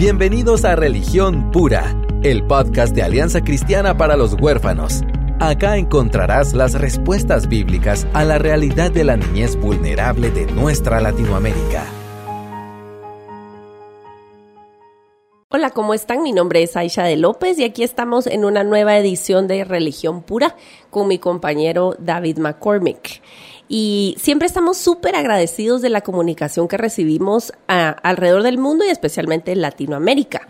Bienvenidos a Religión Pura, el podcast de Alianza Cristiana para los Huérfanos. Acá encontrarás las respuestas bíblicas a la realidad de la niñez vulnerable de nuestra Latinoamérica. Hola, ¿cómo están? Mi nombre es Aisha de López y aquí estamos en una nueva edición de Religión Pura con mi compañero David McCormick. Y siempre estamos súper agradecidos de la comunicación que recibimos alrededor del mundo y especialmente en Latinoamérica.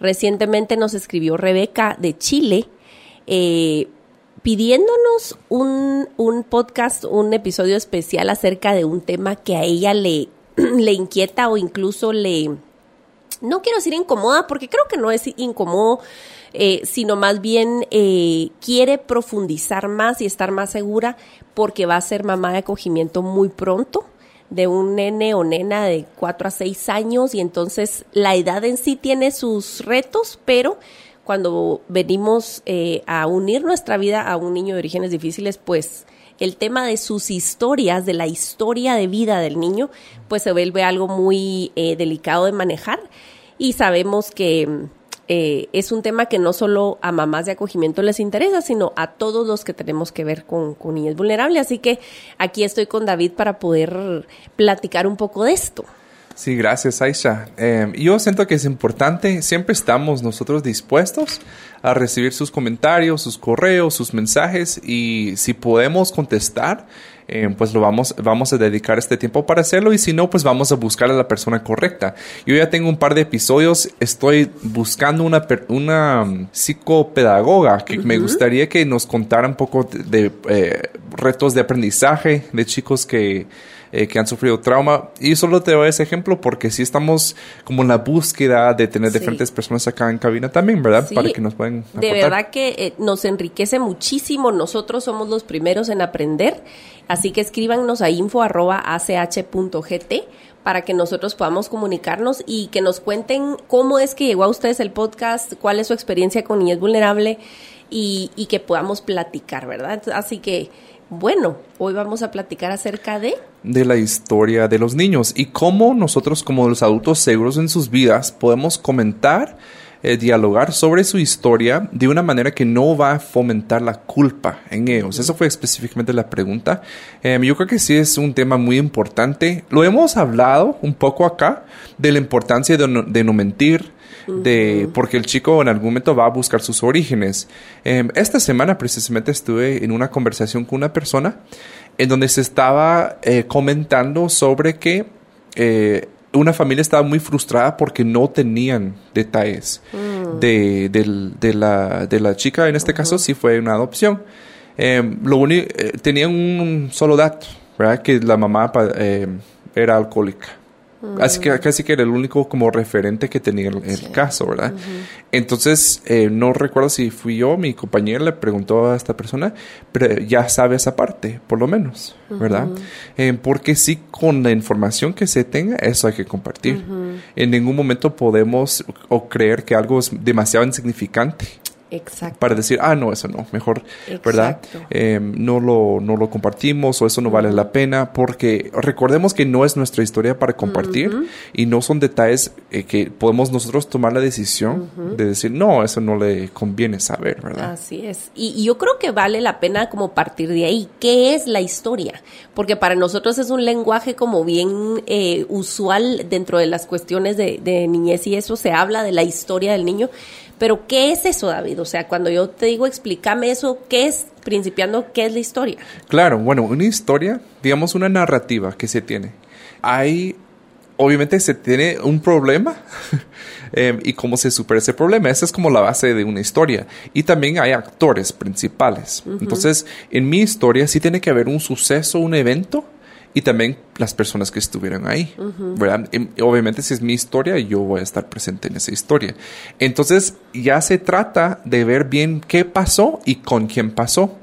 Recientemente nos escribió Rebeca de Chile eh, pidiéndonos un, un, podcast, un episodio especial acerca de un tema que a ella le, le inquieta o incluso le, no quiero decir incomoda, porque creo que no es incómodo, eh, sino más bien eh, quiere profundizar más y estar más segura porque va a ser mamá de acogimiento muy pronto de un nene o nena de 4 a 6 años y entonces la edad en sí tiene sus retos, pero cuando venimos eh, a unir nuestra vida a un niño de orígenes difíciles, pues el tema de sus historias, de la historia de vida del niño, pues se vuelve algo muy delicado de manejar. Y sabemos que eh, es un tema que no solo a mamás de acogimiento les interesa, sino a todos los que tenemos que ver con, con vulnerables. Así que aquí estoy con David para poder platicar un poco de esto. Sí, gracias Aisha. Em, yo siento que es importante, siempre estamos nosotros dispuestos a recibir sus comentarios, sus correos, sus mensajes y si podemos contestar, em, pues lo vamos, vamos a dedicar este tiempo para hacerlo y si no, pues vamos a buscar a la persona correcta. Yo ya tengo un par de episodios, estoy buscando una, una um, psicopedagoga que me gustaría que nos contara un poco de, eh, retos de aprendizaje de chicos que eh, que han sufrido trauma. Y solo te doy ese ejemplo porque sí estamos como en la búsqueda de tener diferentes personas acá en cabina también, ¿verdad? Para que nos puedan De verdad que eh, nos enriquece muchísimo. Nosotros somos los primeros en aprender. Así que escríbanos a info.ach.gt para que nosotros podamos comunicarnos y que nos cuenten cómo es que llegó a ustedes el podcast, cuál es su experiencia con niñez vulnerable y, y que podamos platicar, ¿verdad? Así que bueno, hoy vamos a platicar acerca de... De la historia de los niños y cómo nosotros como los adultos seguros en sus vidas podemos comentar, eh, dialogar sobre su historia de una manera que no va a fomentar la culpa en ellos. Eso fue específicamente la pregunta. Em, yo creo que sí es un tema muy importante. Lo hemos hablado un poco acá de la importancia de no mentir, de porque el chico en algún momento va a buscar sus orígenes. Em, esta semana precisamente estuve en una conversación con una persona en donde se estaba eh, comentando sobre que eh, una familia estaba muy frustrada porque no tenían detalles mm. de, la, de, la, chica, en este caso sí fue una adopción. Em, lo único, eh, tenían un solo dato, ¿verdad? Que la mamá era alcohólica. Así que casi que era el único como referente que tenía el, caso, ¿verdad? Entonces, eh, no recuerdo si fui yo, mi compañera le preguntó a esta persona, pero ya sabe esa parte, por lo menos, ¿verdad? Eh, porque sí, con la información que se tenga, eso hay que compartir. En ningún momento podemos o creer que algo es demasiado insignificante Exacto. Para decir, ah, no, eso no, mejor, ¿verdad? Em, no, lo, no lo compartimos o eso no vale la pena, porque recordemos que no es nuestra historia para compartir y no son detalles eh, que podemos nosotros tomar la decisión de decir, no, eso no le conviene saber, ¿verdad? Así es. Y, yo creo que vale la pena como partir de ahí. ¿Qué es la historia? Porque para nosotros es un lenguaje como bien eh, usual dentro de las cuestiones de, de niñez y eso se habla de la historia del niño pero, ¿qué es eso, David? O sea, cuando yo te digo, explícame eso, ¿qué es, principiando, qué es la historia? Claro, bueno, una historia, digamos, una narrativa que se tiene. Hay, obviamente, se tiene un problema em, y cómo se supera ese problema. Esa es como la base de una historia. Y también hay actores principales. Entonces, en mi historia sí tiene que haber un suceso, un evento y también las personas que estuvieron ahí, ¿verdad? obviamente si es mi historia, yo voy a estar presente en esa historia. Entonces ya se trata de ver bien qué pasó y con quién pasó.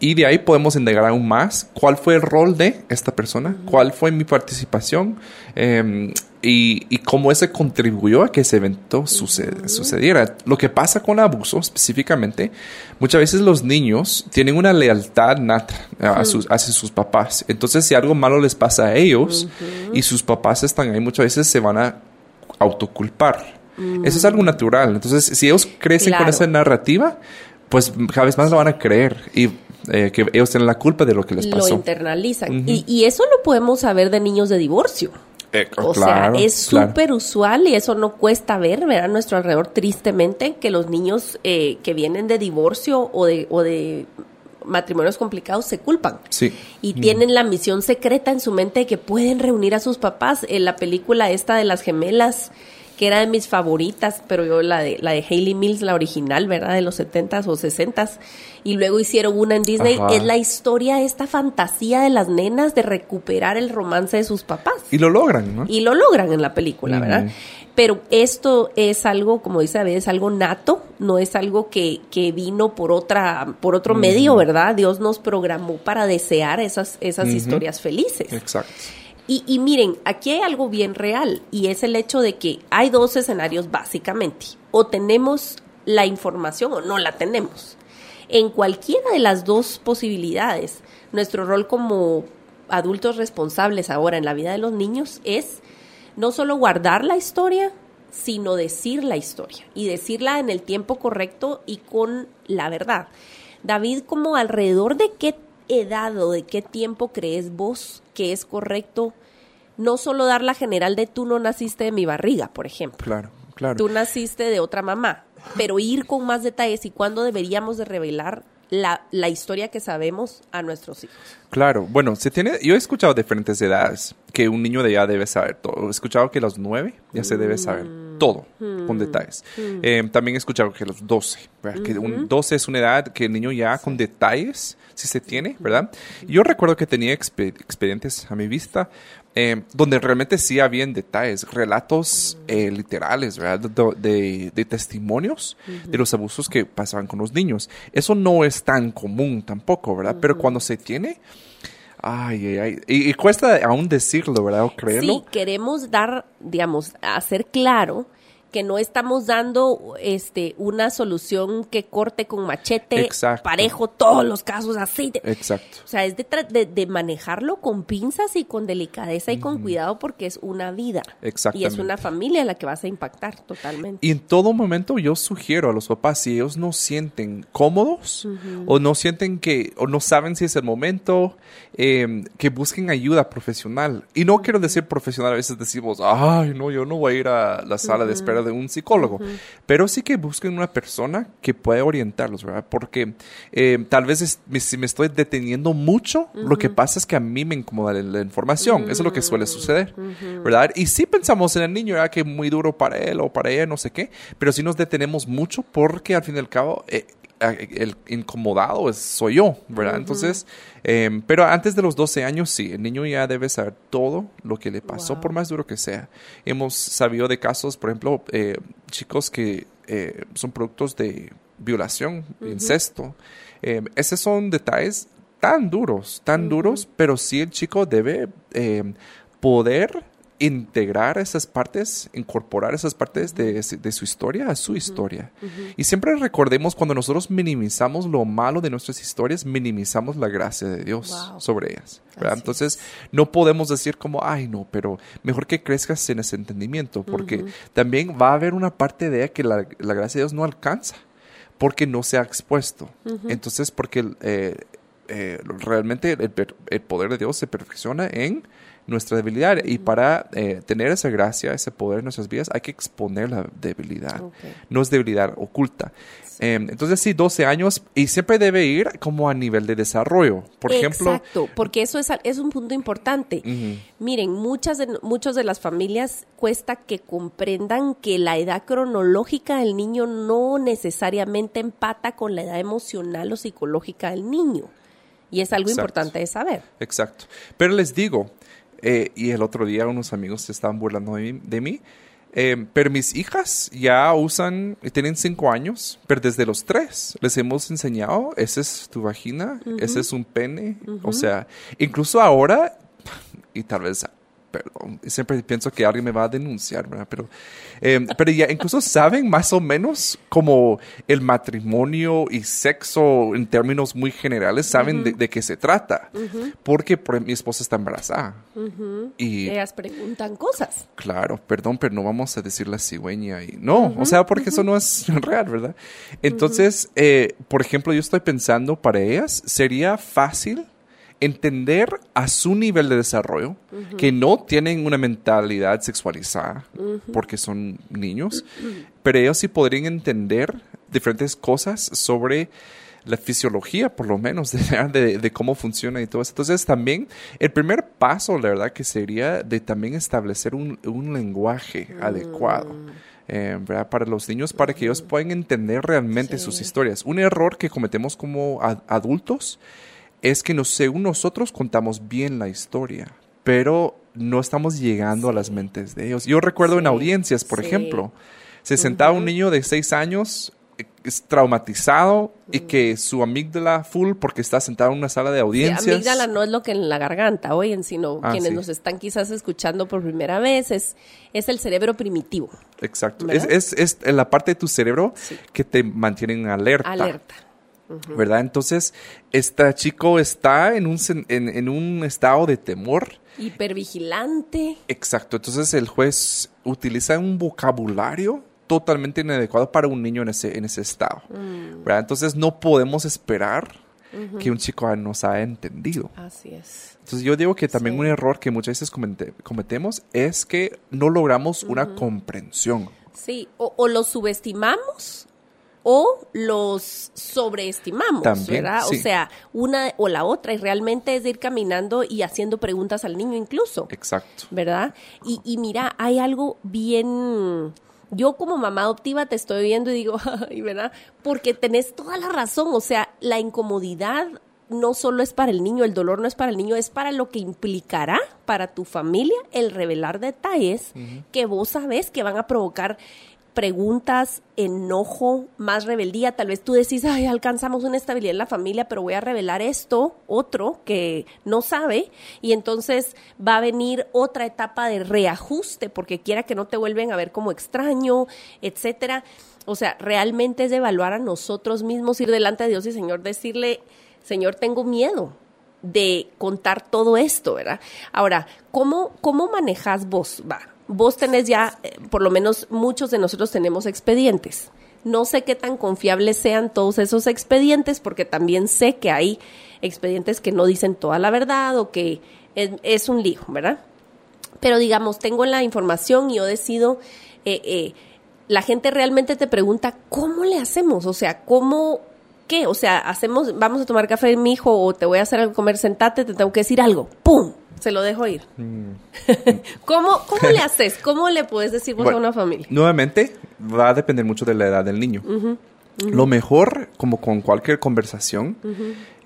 Y de ahí podemos indagar aún más cuál fue el rol de esta persona, cuál fue mi participación. Eh, y, cómo ese contribuyó a que ese evento sucediera. Lo que pasa con abuso específicamente, muchas veces los niños tienen una lealtad nata a sus, hacia sus papás. Entonces, si algo malo les pasa a ellos y sus papás están ahí, muchas veces se van a autoculpar. Eso es algo natural. Entonces, si ellos crecen con esa narrativa, pues cada vez más lo van a creer y eh, que ellos tienen la culpa de lo que les Lo pasó. internalizan. y, y eso lo podemos saber de niños de divorcio. Eh, O claro, sea, es claro. súper usual y eso no cuesta ver, ver a nuestro alrededor tristemente que los niños eh, que vienen de divorcio o de, o de matrimonios complicados se culpan. Sí. Y tienen la misión secreta en su mente de que pueden reunir a sus papás. En la película esta de las gemelas, que era de mis favoritas, pero yo la de, la de Hayley Mills, la original, ¿verdad? De los 70s o 60s. Y luego hicieron una en Disney. Ajá. Es la historia, esta fantasía de las nenas de recuperar el romance de sus papás. Y lo logran, ¿no? Y lo logran en la película, ¿verdad? Pero esto es algo, como dice David, es algo nato, no es algo que, que vino por otra, por otro medio, ¿verdad? Dios nos programó para desear esas, esas historias felices. Exacto. Y, y miren, aquí hay algo bien real y es el hecho de que hay dos escenarios básicamente. O tenemos la información o no la tenemos. En cualquiera de las dos posibilidades, nuestro rol como adultos responsables ahora en la vida de los niños es no solo guardar la historia, sino decir la historia y decirla en el tiempo correcto y con la verdad. David, como alrededor de qué edad o de qué tiempo crees vos que es correcto no solo dar la general de tú no naciste de mi barriga, por ejemplo. Claro, claro. Tú naciste de otra mamá, pero ir con más detalles y cuándo deberíamos de revelar la, la historia que sabemos a nuestros hijos. Claro, bueno, se tiene, yo he escuchado diferentes edades que un niño de ya debe saber todo. He escuchado que a los nueve ya se debe saber todo, con detalles. Eh, también he escuchado que a los 12, ¿verdad? que un 12 es una edad que el niño ya con detalles, si se tiene, ¿verdad? Yo recuerdo que tenía expe- expedientes a mi vista eh, donde realmente sí habían detalles, relatos eh, literales, ¿verdad? De, de- de testimonios de los abusos que pasaban con los niños. Eso no es tan común tampoco, ¿verdad? Pero cuando se tiene, ay, ay, ay, y, y cuesta aún decirlo, ¿verdad? O creerlo. Sí, queremos dar, digamos, hacer claro que no estamos dando este una solución que corte con machete Exacto. parejo todos los casos así. de- Exacto. o sea, es de, de- de manejarlo con pinzas y con delicadeza y con cuidado porque es una vida. Y es una familia la que vas a impactar totalmente. Y en todo momento yo sugiero a los papás, si ellos no sienten cómodos o no sienten que, o no saben si es el momento, eh, que busquen ayuda profesional. Y no quiero decir profesional, a veces decimos, ay, no, yo no voy a ir a la sala de espera de un psicólogo. Pero sí que busquen una persona que pueda orientarlos, ¿verdad? Porque eh, tal vez es- me- si me estoy deteniendo mucho, lo que pasa es que a mí me incomoda la, la información. Eso es lo que suele suceder, ¿verdad? Y sí pensamos en el niño, ¿verdad? Que es muy duro para él o para ella, no sé qué, pero sí nos detenemos mucho porque al fin y al cabo... eh, el incomodado es, soy yo, ¿verdad? Entonces, eh, pero antes de los 12 años, sí, el niño ya debe saber todo lo que le pasó, Wow. por más duro que sea. Hemos sabido de casos, por ejemplo, eh, chicos que eh, son productos de violación, incesto. Eh, esos son detalles tan duros, tan duros, pero sí el chico debe eh, poder integrar esas partes, incorporar esas partes de, de su historia a su historia. Y siempre recordemos cuando nosotros minimizamos lo malo de nuestras historias, minimizamos la gracia de Dios Wow. sobre ellas. Entonces, no podemos decir como, ay, no, pero mejor que crezcas en ese entendimiento, porque también va a haber una parte de ella que la, la gracia de Dios no alcanza, porque no se ha expuesto. Entonces, porque eh, eh, realmente el, el poder de Dios se perfecciona en nuestra debilidad y para eh, tener esa gracia, ese poder en nuestras vidas, hay que exponer la debilidad. No es debilidad oculta. Eh, entonces, sí, 12 años y siempre debe ir como a nivel de desarrollo. Por ejemplo, Exacto, porque eso es, es un punto importante. Miren, muchas de, muchos de las familias cuesta que comprendan que la edad cronológica del niño no necesariamente empata con la edad emocional o psicológica del niño. Y es algo Exacto. importante de saber. Exacto. Pero les digo, eh, y el otro día unos amigos se estaban burlando de mí, de mí, eh, pero mis hijas ya usan, tienen cinco años, pero desde los tres les hemos enseñado, esa es tu vagina, ese es un pene, o sea, incluso ahora, y tal vez perdón, siempre pienso que alguien me va a denunciar, ¿verdad? Pero, eh, pero ya incluso saben más o menos como el matrimonio y sexo en términos muy generales, saben de, qué se trata. Porque por, mi esposa está embarazada. Y ellas preguntan cosas. Claro, perdón, pero no vamos a decir la cigüeña y no, o sea, porque eso no es real, ¿verdad? Entonces, eh, por ejemplo, yo estoy pensando para ellas, sería fácil entender a su nivel de desarrollo, que no tienen una mentalidad sexualizada porque son niños, pero ellos sí podrían entender diferentes cosas sobre la fisiología, por lo menos, de, cómo funciona y todo eso. Entonces, también el primer paso, la verdad, que sería de también establecer un, lenguaje mm. adecuado. Eh, para los niños, para que ellos puedan entender realmente sus historias. Un error que cometemos como adultos es que no, según nosotros contamos bien la historia, pero no estamos llegando a las mentes de ellos. Yo recuerdo en audiencias, por ejemplo, se sentaba un niño de seis años eh, es traumatizado y que su amígdala full porque está sentado en una sala de audiencias. Sí, amígdala no es lo que en la garganta oyen, sino ah, quienes nos están quizás escuchando por primera vez, es, es el cerebro primitivo. Exacto. Es, es, es, la parte de tu cerebro que te mantiene en alerta. Alerta. ¿Verdad? Entonces, este chico está en un, en, un estado de temor. Hipervigilante. Exacto. Entonces, el juez utiliza un vocabulario totalmente inadecuado para un niño en ese, en ese estado. Mm. ¿verdad? Entonces, no podemos esperar que un chico nos haya entendido. Así es. Entonces yo digo que también un error que muchas veces cometemos es que no logramos una comprensión. Sí, o, o, lo subestimamos o los sobreestimamos, ¿verdad? O sea, una o la otra, y realmente es ir caminando y haciendo preguntas al niño incluso. Exacto. ¿Verdad? Y, y mira, hay algo bien yo como mamá adoptiva te estoy viendo y digo, ay, ¿verdad? Porque tenés toda la razón, o sea, la incomodidad no solo es para el niño, el dolor no es para el niño, es para lo que implicará para tu familia el revelar detalles que vos sabés que van a provocar preguntas, enojo, más rebeldía. Tal vez tú decís, ay, alcanzamos una estabilidad en la familia, pero voy a revelar esto, otro que no sabe, y entonces va a venir otra etapa de reajuste, porque quiera que no te vuelven a ver como extraño, etcétera. O sea, realmente es evaluar a nosotros mismos, ir delante de Dios y Señor, decirle, Señor, tengo miedo de contar todo esto, ¿verdad? Ahora, ¿cómo, cómo manejas vos? Va, vos tenés ya, eh, por lo menos muchos de nosotros tenemos expedientes. No sé qué tan confiables sean todos esos expedientes, porque también sé que hay expedientes que no dicen toda la verdad o que es, un lío, ¿verdad? Pero digamos, tengo la información y yo decido, eh, eh, la gente realmente te pregunta, ¿cómo le hacemos? O sea, ¿cómo, qué? O sea, hacemos, vamos a tomar café, mi hijo, o te voy a hacer algo comer, sentate, te tengo que decir algo. ¡Pum! Se lo dejo ir. Mm. ¿Cómo, ¿Cómo le haces? ¿Cómo le puedes decir vos a una familia? Nuevamente, va a depender mucho de la edad del niño. Lo mejor, como con cualquier conversación,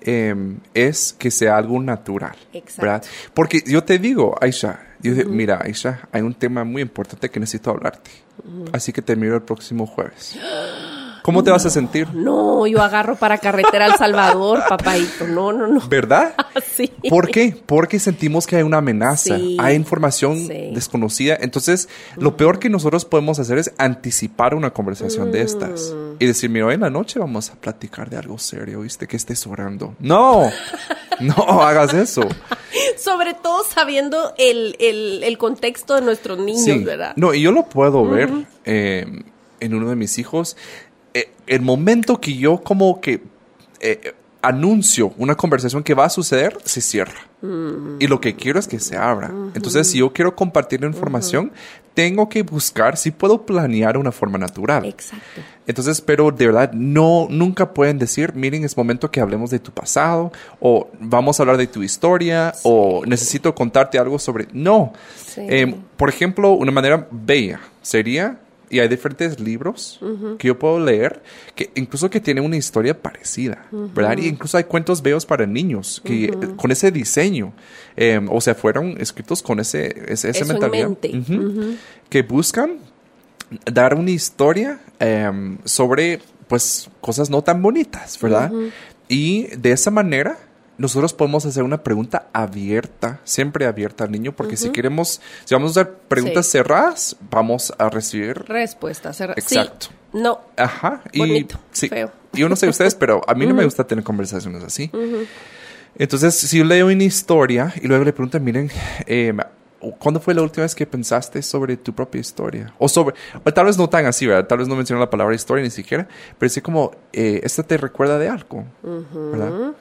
em, es que sea algo natural. Exacto. Porque yo te digo, Aisha, mira, Aisha, hay un tema muy importante que necesito hablarte. Así que te miro el próximo jueves. ¿Cómo te vas a sentir? No, yo agarro para carretera al Salvador, papaito. No, no, no. ¿Verdad? sí. ¿Por qué? Porque sentimos que hay una amenaza, hay información desconocida. Entonces, lo peor que nosotros podemos hacer es anticipar una conversación de estas mm. y decir, mira, hoy en la noche vamos a platicar de algo serio, ¿viste? Que estés orando. No, no hagas eso. Sobre todo sabiendo el, contexto de nuestros niños, ¿verdad? No, y yo lo puedo ver eh, en uno de mis hijos eh, el momento que yo como que eh, anuncio una conversación que va a suceder, se cierra. Y lo que quiero es que se abra. Entonces, si yo quiero compartir la información, tengo que buscar si puedo planear una forma natural. Exacto. Entonces, pero de verdad, no, nunca pueden decir, miren, es momento que hablemos de tu pasado, o vamos a hablar de tu historia, o necesito contarte algo sobre... No. Eh, por ejemplo, una manera bella sería y hay diferentes libros que yo puedo leer que incluso que tienen una historia parecida, ¿verdad? Y incluso hay cuentos veos para niños que con ese diseño, em, o sea, fueron escritos con ese, ese, esa mentalidad, que buscan dar una historia em, sobre, pues, cosas no tan bonitas, ¿verdad? Y de esa manera nosotros podemos hacer una pregunta abierta, siempre abierta al niño, porque si queremos, si vamos a hacer preguntas Sí. cerradas, vamos a recibir Respuesta cerrada. Exacto. Sí, no. Ajá. Y, Bonito, sí. feo. Yo no sé ustedes, pero a mí no me gusta tener conversaciones así. Entonces, si yo leo una historia y luego le preguntan, miren, eh, ¿cuándo fue la última vez que pensaste sobre tu propia historia? O sobre, o tal vez no tan así, ¿verdad? Tal vez no menciono la palabra historia ni siquiera, pero sí como, eh, ¿esta te recuerda de algo? ¿Verdad?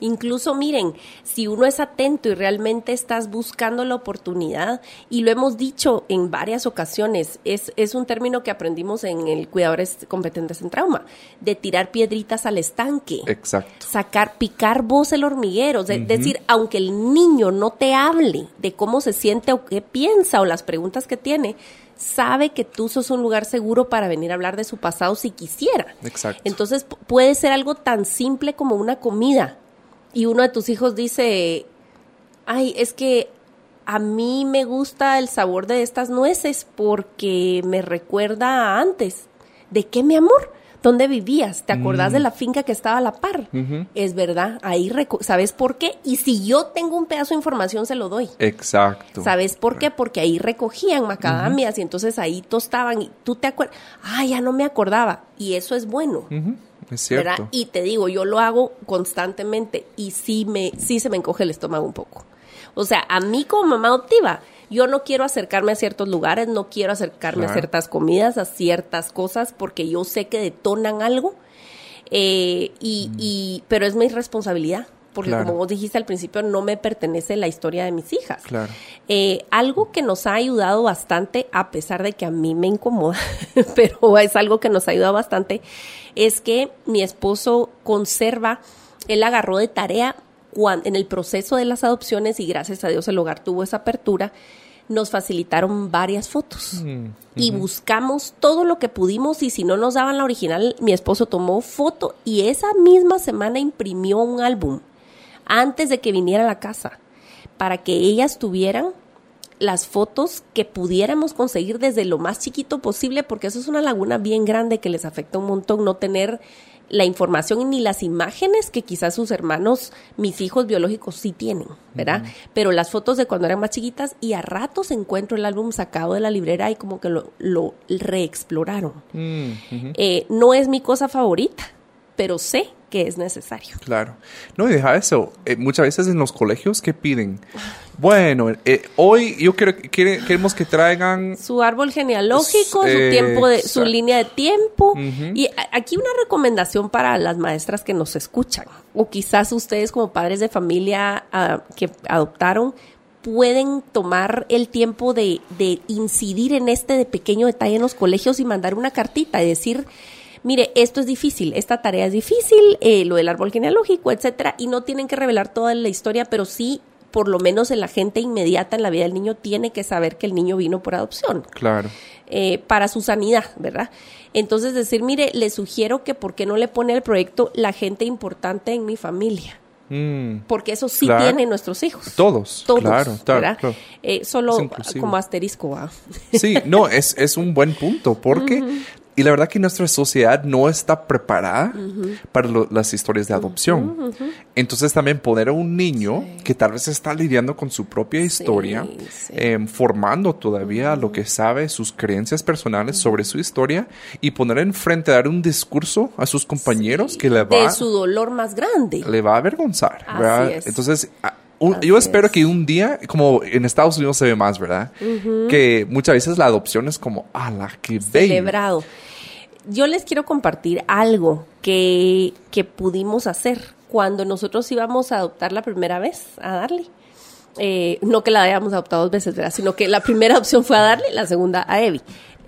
Incluso miren, si uno es atento y realmente estás buscando la oportunidad, y lo hemos dicho en varias ocasiones, es, es un término que aprendimos en el Cuidadores Competentes en Trauma, de tirar piedritas al estanque. Exacto. sacar, picar vos el hormiguero, es decir, aunque el niño no te hable de cómo se siente o qué piensa o las preguntas que tiene, sabe que tú sos un lugar seguro para venir a hablar de su pasado si quisiera. Exacto. Entonces puede ser algo tan simple como una comida y uno de tus hijos dice, ay, es que a mí me gusta el sabor de estas nueces porque me recuerda a antes. ¿De qué, mi amor? ¿Dónde vivías? ¿Te acordás de la finca que estaba a la par? Es verdad, ahí ¿sabes por qué? Y si yo tengo un pedazo de información, se lo doy. Exacto. ¿Sabes por qué? Porque ahí recogían macadamias y entonces ahí tostaban y tú te acuerdas, ah, ya no me acordaba. Y eso es bueno. Es cierto. ¿verdad? Y te digo, yo lo hago constantemente y sí, me, sí se me encoge el estómago un poco. O sea, a mí como mamá adoptiva, yo no quiero acercarme a ciertos lugares, no quiero acercarme a ciertas comidas, a ciertas cosas, porque yo sé que detonan algo, eh, y, y, pero es mi responsabilidad. Porque Claro. como vos dijiste al principio, no me pertenece la historia de mis hijas. Claro. Eh, algo que nos ha ayudado bastante, a pesar de que a mí me incomoda, pero es algo que nos ha ayudado bastante, es que mi esposo conserva, él agarró de tarea en el proceso de las adopciones y gracias a Dios el hogar tuvo esa apertura, nos facilitaron varias fotos. Mm, y buscamos todo lo que pudimos y si no nos daban la original, mi esposo tomó foto y esa misma semana imprimió un álbum antes de que viniera a la casa para que ellas tuvieran las fotos que pudiéramos conseguir desde lo más chiquito posible, porque eso es una laguna bien grande que les afecta un montón no tener la información ni las imágenes que quizás sus hermanos, mis hijos biológicos sí tienen, ¿verdad? Pero las fotos de cuando eran más chiquitas y a ratos encuentro el álbum sacado de la librera y como que lo, lo reexploraron. Mm. Eh, no es mi cosa favorita, pero sé que es necesario. Claro. No, y deja eso. Eh, muchas veces en los colegios, ¿qué piden? Bueno, eh, hoy yo quiero, quiere- queremos que traigan... su árbol genealógico, su tiempo de, su línea de tiempo. Y aquí una recomendación para las maestras que nos escuchan, o quizás ustedes como padres de familia ah, que adoptaron, pueden tomar el tiempo de, de incidir en este de pequeño detalle en los colegios y mandar una cartita y decir, mire, esto es difícil, esta tarea es difícil, eh, lo del árbol genealógico, etcétera, y no tienen que revelar toda la historia, pero sí, por lo menos en la gente inmediata en la vida del niño, tiene que saber que el niño vino por adopción Claro. eh, para su sanidad, ¿verdad? Entonces decir, mire, le sugiero que por qué no le pone al proyecto la gente importante en mi familia, Mm, porque eso sí Claro. tienen nuestros hijos. Todos. Todos, Claro, claro, ¿verdad? claro. Eh, solo como asterisco, ¿va? Sí, no, es, es un buen punto, porque, y la verdad que nuestra sociedad no está preparada para lo- las historias de adopción. Entonces también poner a un niño que tal vez está lidiando con su propia historia, sí. em, formando todavía lo que sabe, sus creencias personales sobre su historia, y poner enfrente, dar un discurso a sus compañeros que le va, De su dolor más grande. le va a avergonzar. Entonces, un- yo espero es. que un día, como en Estados Unidos se ve más, ¿verdad? Que muchas veces la adopción es como, ¡ala, qué bello! celebrado. Yo les quiero compartir algo que, que pudimos hacer cuando nosotros íbamos a adoptar la primera vez, a darle. Eh, no que la hayamos adoptado dos veces, ¿verdad? Sino que la primera opción fue a darle, la segunda a Evi.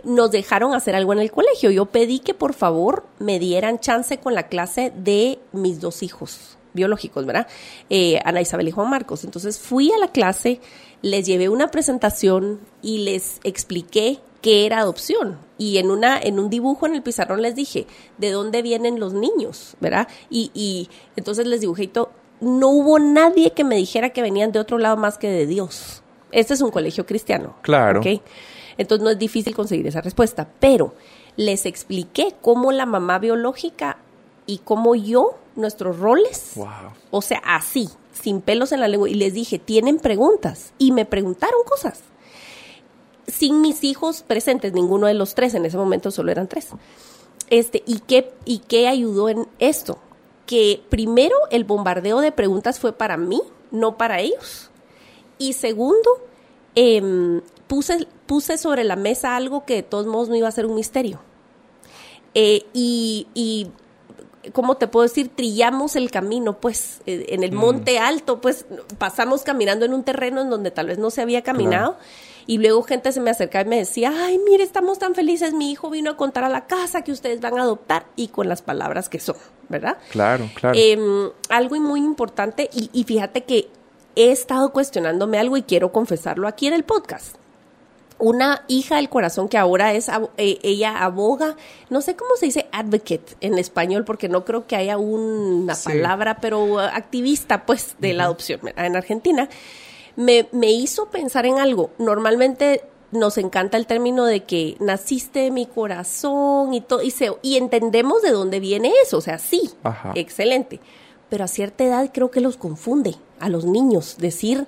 Nos dejaron hacer algo en el colegio. Yo pedí que por favor me dieran chance con la clase de mis dos hijos biológicos, ¿verdad? Eh, Ana Isabel y Juan Marcos. Entonces fui a la clase, les llevé una presentación y les expliqué qué era adopción. Y en una, en un dibujo en el pizarrón les dije, ¿de dónde vienen los niños? ¿Verdad? Y, y entonces les dibujé y todo. No hubo nadie que me dijera que venían de otro lado más que de Dios. Este es un colegio cristiano. Claro. ¿ok? Entonces no es difícil conseguir esa respuesta. Pero les expliqué cómo la mamá biológica y cómo yo nuestros roles. Wow. O sea, así, sin pelos en la lengua. Y les dije, tienen preguntas. Y me preguntaron cosas. Sin mis hijos presentes, ninguno de los tres, en ese momento solo eran tres. Este, ¿y qué, ¿Y qué ayudó en esto? Que primero el bombardeo de preguntas fue para mí, no para ellos. Y segundo, em, puse, puse sobre la mesa algo que de todos modos no iba a ser un misterio. Eh, y, y, ¿cómo te puedo decir? Trillamos el camino, pues, eh, en el monte alto, pues, pasamos caminando en un terreno en donde tal vez no se había caminado. Y luego gente se me acercaba y me decía, ay, mire, estamos tan felices, mi hijo vino a contar a la casa que ustedes van a adoptar y con las palabras que son, ¿verdad? Claro, claro. Em, algo muy importante y, y fíjate que he estado cuestionándome algo y quiero confesarlo aquí en el podcast una hija del corazón que ahora es, eh, ella aboga, no sé cómo se dice advocate en español, porque no creo que haya una Sí. palabra, pero activista, pues, de la adopción en Argentina, me, me hizo pensar en algo. Normalmente nos encanta el término de que naciste de mi corazón y todo, y, se- y entendemos de dónde viene eso, o sea, sí, Ajá. excelente. Pero a cierta edad creo que los confunde a los niños decir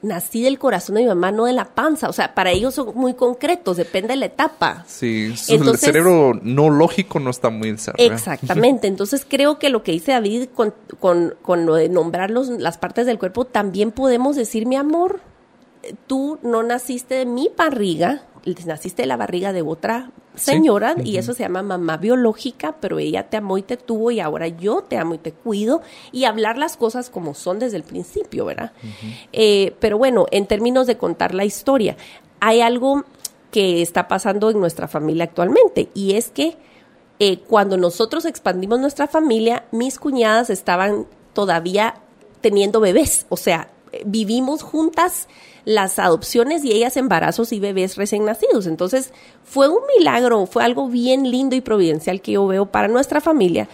nací del corazón de mi mamá, no de la panza. O sea, para ellos son muy concretos, depende de la etapa. Sí, Entonces- el cerebro no lógico no está muy desarrollado. Exactamente. Entonces creo que lo que dice David con, con, con lo de nombrar los- las partes del cuerpo, también podemos decir, mi amor, tú no naciste de mi barriga, naciste de la barriga de otra Sí. señora y eso se llama mamá biológica, pero ella te amó y te tuvo y ahora yo te amo y te cuido y hablar las cosas como son desde el principio, ¿verdad? Eh, pero bueno, en términos de contar la historia, hay algo que está pasando en nuestra familia actualmente y es que eh, cuando nosotros expandimos nuestra familia, mis cuñadas estaban todavía teniendo bebés, o sea, vivimos juntas las adopciones y ellas embarazos y bebés recién nacidos. Entonces, fue un milagro, fue algo bien lindo y providencial que yo veo para nuestra familia.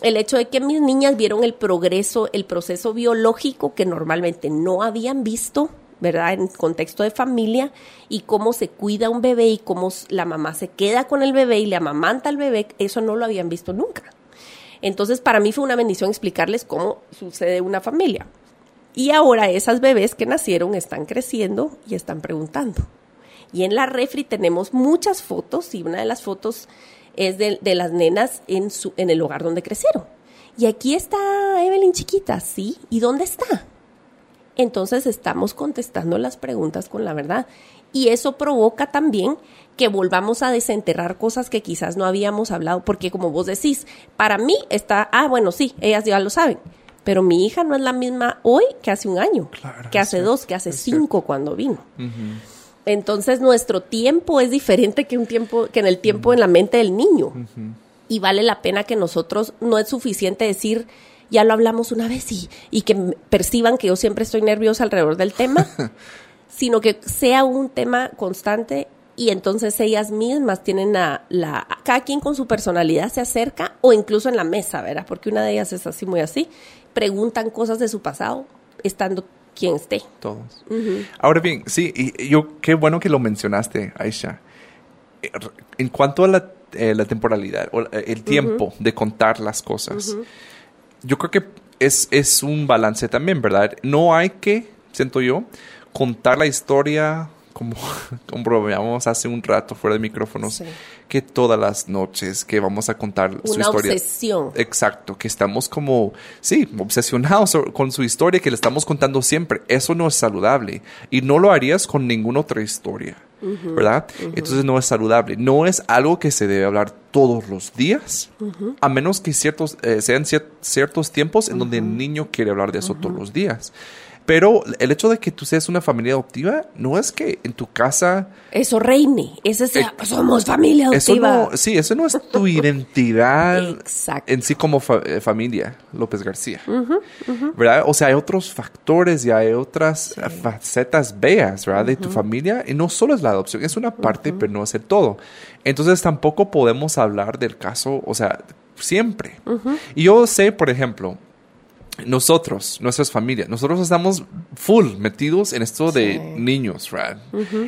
El hecho de que mis niñas vieron el progreso, el proceso biológico que normalmente no habían visto, ¿verdad? En contexto de familia y cómo se cuida un bebé y cómo la mamá se queda con el bebé y le amamanta al bebé, eso no lo habían visto nunca. Entonces, para mí fue una bendición explicarles cómo sucede una familia. Y ahora esas bebés que nacieron están creciendo y están preguntando. Y en la refri tenemos muchas fotos y una de las fotos es de, las nenas en, su, en el lugar donde crecieron. Y aquí está Evelyn chiquita, ¿sí? ¿Y dónde está? Entonces estamos contestando las preguntas con la verdad. Y eso provoca también que volvamos a desenterrar cosas que quizás no habíamos hablado, porque como vos decís, para mí está, ah, bueno, sí, ellas ya lo saben, pero mi hija no es la misma hoy que hace un año, Claro, que hace dos, que hace cierto. cinco cuando vino. Entonces nuestro tiempo es diferente que un tiempo, que en el tiempo en la mente del niño. Y vale la pena que nosotros, no es suficiente decir, ya lo hablamos una vez y, y que perciban que yo siempre estoy nerviosa alrededor del tema, sino que sea un tema constante y entonces ellas mismas tienen la, la, cada quien con su personalidad se acerca o incluso en la mesa, ¿verdad? Porque una de ellas es así, muy así, preguntan cosas de su pasado, estando quien esté. Todos. Ahora bien, sí, y yo, qué bueno que lo mencionaste, Aisha. Eh, En cuanto a la, eh, la temporalidad o eh, el tiempo de contar las cosas, yo creo que es, es un balance también, ¿verdad? No hay que, siento yo, contar la historia como, bromeamos hace un rato fuera de micrófonos, Sí. que todas las noches que vamos a contar su Una historia. obsesión. Exacto, que estamos como, sí, obsesionados con su historia, que le estamos contando siempre. Eso no es saludable y no lo harías con ninguna otra historia, ¿verdad? Entonces no es saludable. No es algo que se debe hablar todos los días, a menos que ciertos, eh, sean cier- ciertos tiempos en donde el niño quiere hablar de eso todos los días. Pero el hecho de que tú seas una familia adoptiva no es que en tu casa Eso reine, ese sea, Eh, somos familia eso adoptiva. no, sí, eso no es tu identidad Exacto. en sí como fa- eh, familia, López García. ¿Verdad? O sea, hay otros factores y hay otras facetas bellas, ¿verdad? De tu familia. Y no solo es la adopción, es una parte, pero no es el todo. Entonces tampoco podemos hablar del caso, o sea, siempre. Y yo sé, por ejemplo, nosotros, nuestras familias, nosotros estamos full metidos en esto de niños, right?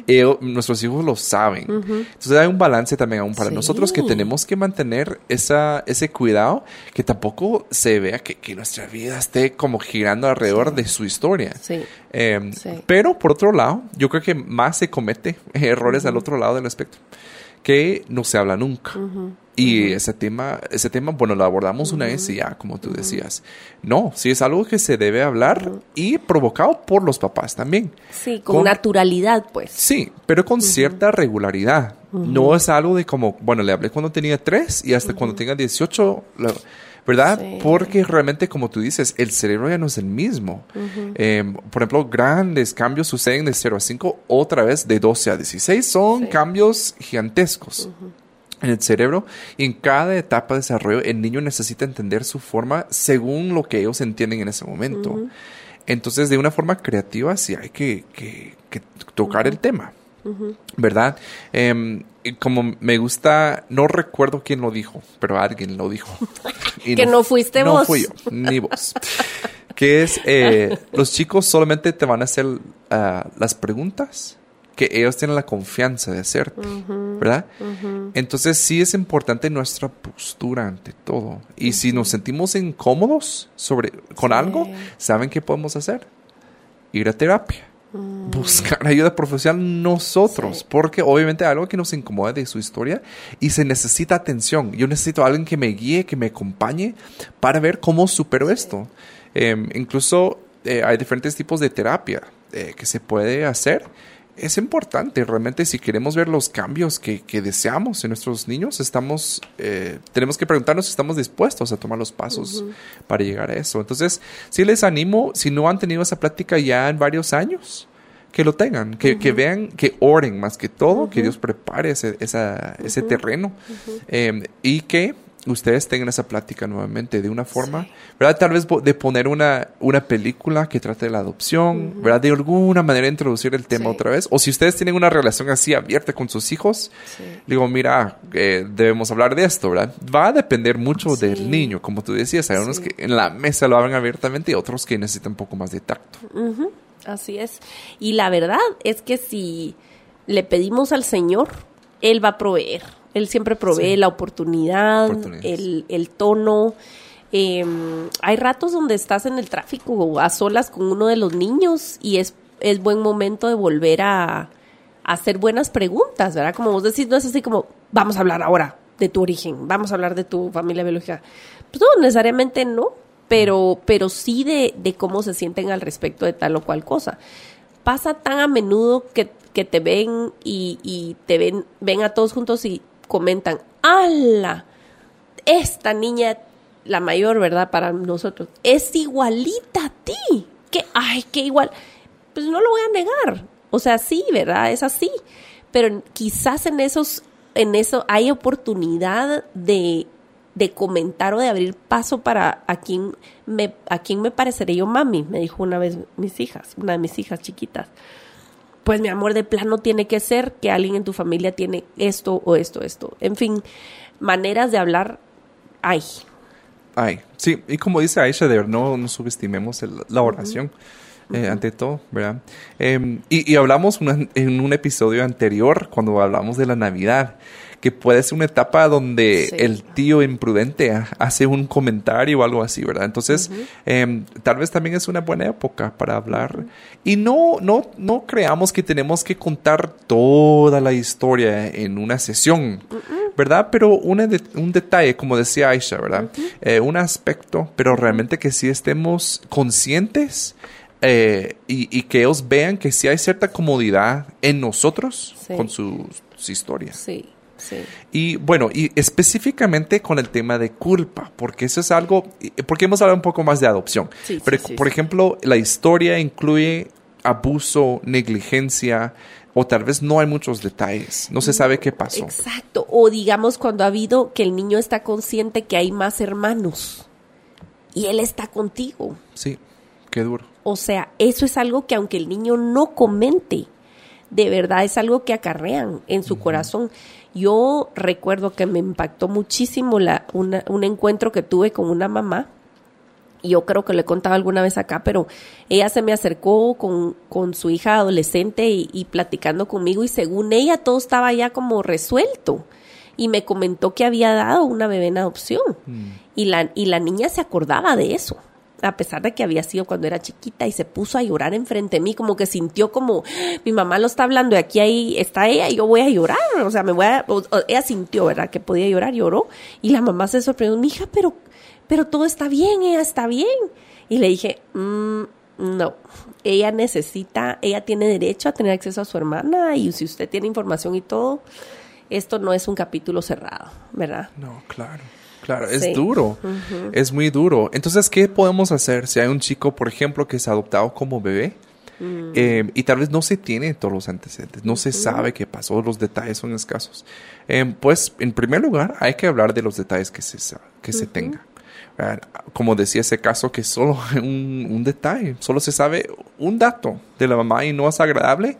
Y nuestros hijos lo saben. Entonces hay un balance también aún para nosotros que tenemos que mantener esa, ese cuidado, que tampoco se vea que, que nuestra vida esté como girando alrededor de su historia. Em, pero por otro lado, yo creo que más se comete errores al otro lado del espectro, que no se habla nunca. Y ese tema, ese tema, bueno, lo abordamos una vez y ya, como tú decías. No, sí es algo que se debe hablar y provocado por los papás también. Sí, con, naturalidad, pues. Sí, pero con cierta regularidad. No es algo de como, bueno, le hablé cuando tenía tres y hasta cuando tenga 18, ¿verdad? Porque realmente, como tú dices, el cerebro ya no es el mismo. Em, por ejemplo, grandes cambios suceden de 0 a 5, otra vez de 12 a 16. Son cambios gigantescos en el cerebro y en cada etapa de desarrollo el niño necesita entender su forma según lo que ellos entienden en ese momento. Entonces, de una forma creativa, sí hay que, tocar el tema, ¿verdad? Em, como me gusta, no recuerdo quién lo dijo, pero alguien lo dijo. que no, fuiste vos. No fui yo, ni vos. que es, eh, los chicos solamente te van a hacer ah, las preguntas que ellos tienen la confianza de hacer, ¿verdad? Entonces sí es importante nuestra postura ante todo. Y si nos sentimos incómodos sobre, con algo, ¿saben qué podemos hacer? Ir a terapia. Mm. Buscar ayuda profesional nosotros, porque obviamente algo que nos incomoda de su historia y se necesita atención. Yo necesito a alguien que me guíe, que me acompañe para ver cómo supero esto. Em, incluso eh, hay diferentes tipos de terapia eh, que se puede hacer es importante realmente si queremos ver los cambios que, deseamos en nuestros niños, estamos, eh, tenemos que preguntarnos si estamos dispuestos a tomar los pasos para llegar a eso. Entonces, sí les animo, si no han tenido esa plática ya en varios años, que lo tengan, que, vean, que oren más que todo, que Dios prepare ese, ese terreno. Em, y que ustedes tengan esa plática nuevamente de una forma, ¿verdad? Tal vez de poner una, una película que trate de la adopción, ¿verdad? De alguna manera introducir el tema otra vez. O si ustedes tienen una relación así abierta con sus hijos, digo, mira, eh, debemos hablar de esto, ¿verdad? Va a depender mucho del niño, como tú decías. Hay unos que en la mesa lo hablan abiertamente y otros que necesitan un poco más de tacto. Así es. Y la verdad es que si le pedimos al Señor, Él va a proveer él siempre provee la oportunidad, el, el, tono. Em, hay ratos donde estás en el tráfico a solas con uno de los niños y es, es buen momento de volver a, hacer buenas preguntas, ¿verdad? Como vos decís, no es así como, vamos a hablar ahora de tu origen, vamos a hablar de tu familia biológica. Pues no, necesariamente no, pero, pero sí de, de cómo se sienten al respecto de tal o cual cosa. Pasa tan a menudo que, que te ven y, y te ven, ven a todos juntos y comentan, ¡ala! Esta niña, la mayor, ¿verdad? Para nosotros, es igualita a ti. Que, ay, qué igual. Pues no lo voy a negar. O sea, sí, ¿verdad? Es así. Pero quizás en esos, en eso hay oportunidad de, de comentar o de abrir paso para a quien me, a quien me pareceré yo mami, me dijo una vez mis hijas, una de mis hijas chiquitas pues mi amor de plano tiene que ser que alguien en tu familia tiene esto o esto, esto. En fin, maneras de hablar hay. Hay, sí, y como dice Aisha, de no, no subestimemos la oración. Eh, ante todo, ¿verdad? Em, y, hablamos en un episodio anterior, cuando hablamos de la Navidad, que puede ser una etapa donde el tío imprudente hace un comentario o algo así, ¿verdad? Entonces, em, tal vez también es una buena época para hablar. Y no, no, no creamos que tenemos que contar toda la historia en una sesión. ¿verdad? Pero un detalle, como decía Aisha, ¿verdad? Eh, un aspecto, pero realmente que sí estemos conscientes eh, y, que ellos vean que sí hay cierta comodidad en nosotros con sus, historias. Sí. Y bueno, y específicamente con el tema de culpa, porque eso es algo, porque hemos hablado un poco más de adopción. Pero, por ejemplo, la historia incluye abuso, negligencia, o tal vez no hay muchos detalles, no se sabe qué pasó. Exacto, o digamos cuando ha habido que el niño está consciente que hay más hermanos y él está contigo. Sí, qué duro. O sea, eso es algo que aunque el niño no comente, de verdad es algo que acarrean en su corazón. Yo recuerdo que me impactó muchísimo la, un encuentro que tuve con una mamá yo creo que le he contado alguna vez acá, pero ella se me acercó con, con su hija adolescente y, platicando conmigo y según ella todo estaba ya como resuelto. Y me comentó que había dado una bebé en adopción. Mm. Y, la, y la niña se acordaba de eso a pesar de que había sido cuando era chiquita y se puso a llorar enfrente de mí, como que sintió como mi mamá lo está hablando y aquí ahí está ella y yo voy a llorar, o sea, me voy a, ella sintió, ¿verdad? Que podía llorar, lloró y la mamá se sorprendió, mi hija, pero pero todo está bien, ella está bien. Y le dije, mm, no, ella necesita, ella tiene derecho a tener acceso a su hermana y si usted tiene información y todo, esto no es un capítulo cerrado, ¿verdad? No, claro. Claro, es duro, es muy duro. Entonces, ¿qué podemos hacer si hay un chico, por ejemplo, que es adoptado como bebé? Mm. Eh, y tal vez no se tiene todos los antecedentes, no se sabe qué pasó, los detalles son escasos. Eh, pues, en primer lugar, hay que hablar de los detalles que se, que se tenga como decía ese caso, que solo un, un detalle, solo se sabe un dato de la mamá y no es agradable,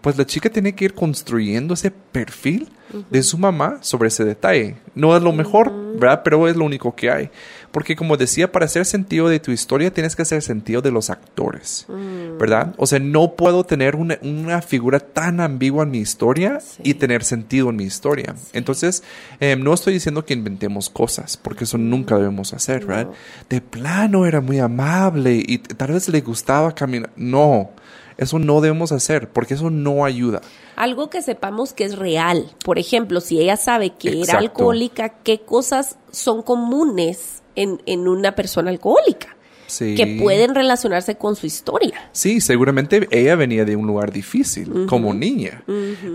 pues la chica tiene que ir construyendo ese perfil de su mamá sobre ese detalle. No es lo mejor, ¿verdad? Pero es lo único que hay. Porque como decía, para hacer sentido de tu historia tienes que hacer sentido de los actores, mm. ¿verdad? O sea, no puedo tener una, una figura tan ambigua en mi historia y tener sentido en mi historia. Entonces, eh, no estoy diciendo que inventemos cosas, porque eso nunca debemos hacer, ¿verdad? De plano era muy amable y tal vez le gustaba caminar. No, eso no debemos hacer porque eso no ayuda. Algo que sepamos que es real. Por ejemplo, si ella sabe que era alcohólica, ¿qué cosas son comunes en, en una persona alcohólica? que pueden relacionarse con su historia. Sí, seguramente ella venía de un lugar difícil como niña,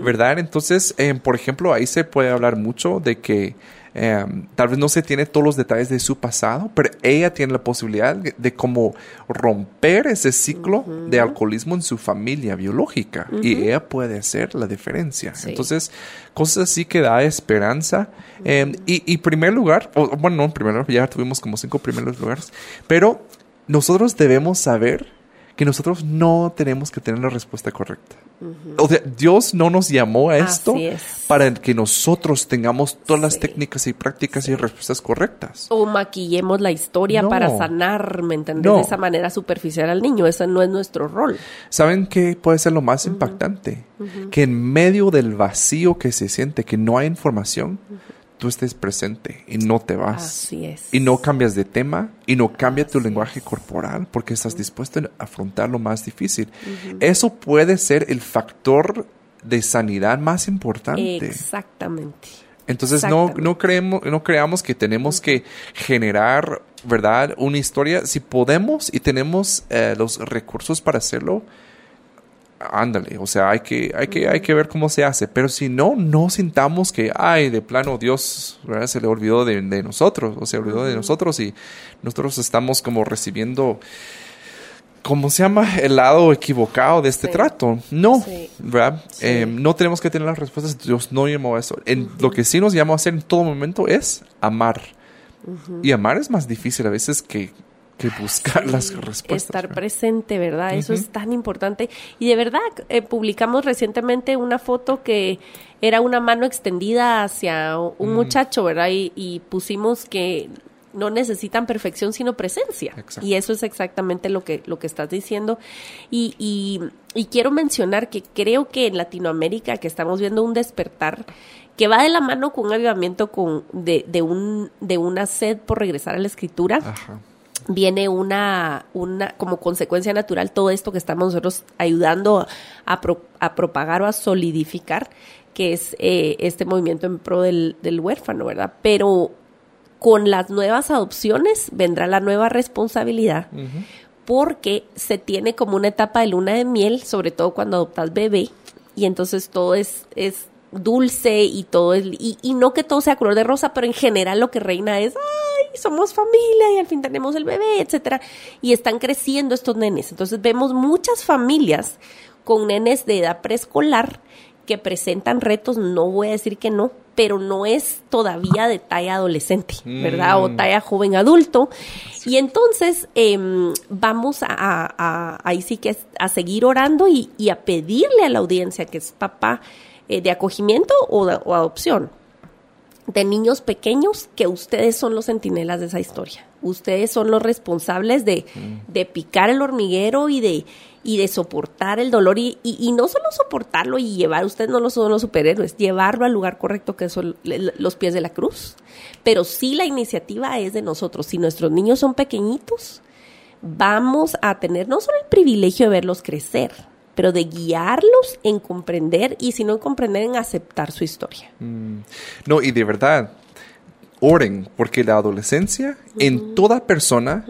¿verdad? Entonces, eh, por ejemplo, ahí se puede hablar mucho de que Em, tal vez no se tiene todos los detalles de su pasado, pero ella tiene la posibilidad de, como romper ese ciclo de alcoholismo en su familia biológica y ella puede hacer la diferencia. Entonces, cosas así que da esperanza. Em, y, y primer lugar, bueno, no, en primer lugar, ya tuvimos como cinco primeros lugares, pero nosotros debemos saber que nosotros no tenemos que tener la respuesta correcta. O sea, Dios no nos llamó a esto para que nosotros tengamos todas las técnicas y prácticas y respuestas correctas. O maquillemos la historia para sanar, ¿me entiendes? De esa manera superficial al niño. Ese no es nuestro rol. ¿Saben qué puede ser lo más impactante? Que en medio del vacío que se siente, que no hay información, tú estés presente y no te vas. Así es. Y no cambias de tema y no cambia tu lenguaje corporal porque estás dispuesto a afrontar lo más difícil. Eso puede ser el factor de sanidad más importante. Exactamente. Entonces no, no, creemos, no creamos que tenemos que generar, ¿verdad? Una historia. Si podemos y tenemos eh, los recursos para hacerlo, ándale, o sea, hay que, hay que, hay que ver cómo se hace. Pero si no, no sintamos que, ay, de plano Dios se le olvidó de, nosotros, o se olvidó de nosotros y nosotros estamos como recibiendo, ¿cómo se llama? El lado equivocado de este trato. No, ¿verdad? Eh, no tenemos que tener las respuestas. Dios no llamó a eso. En, Lo que sí nos llama a hacer en todo momento es amar. Y amar es más difícil a veces que que buscar las respuestas. Estar presente, ¿verdad? Eso es tan importante. Y de verdad, eh, publicamos recientemente una foto que era una mano extendida hacia un mm. muchacho, ¿verdad? Y, pusimos que no necesitan perfección, sino presencia. Y eso es exactamente lo que, lo que estás diciendo. Y, y, y quiero mencionar que creo que en Latinoamérica, que estamos viendo un despertar, que va de la mano con un avivamiento con, de, de, un, de una sed por regresar a la escritura. Ajá viene una, una, como consecuencia natural todo esto que estamos nosotros ayudando a, a propagar o a solidificar, que es eh, este movimiento en pro del, del huérfano, ¿verdad? Pero con las nuevas adopciones vendrá la nueva responsabilidad. Porque se tiene como una etapa de luna de miel, sobre todo cuando adoptas bebé, y entonces todo es, es dulce y todo es, y, y, no que todo sea color de rosa, pero en general lo que reina es, ay, somos familia y al fin tenemos el bebé, etcétera. Y están creciendo estos nenes. Entonces vemos muchas familias con nenes de edad preescolar que presentan retos, no voy a decir que no, pero no es todavía de talla adolescente, ¿verdad? O mm. talla joven adulto. Y entonces em, vamos a, ahí sí que a seguir orando y, y a pedirle a la audiencia que es papá, eh, de acogimiento o, adopción, de niños pequeños que ustedes son los centinelas de esa historia. Ustedes son los responsables de, de picar el hormiguero y de, y de soportar el dolor y, y, no solo soportarlo y llevar, ustedes no son los superhéroes, llevarlo al lugar correcto que son los pies de la cruz. Pero sí la iniciativa es de nosotros. Si nuestros niños son pequeñitos, vamos a tener no solo el privilegio de verlos crecer, pero de guiarlos en comprender y si no en comprender, en aceptar su historia. Mm. No, y de verdad, oren, porque la adolescencia en toda persona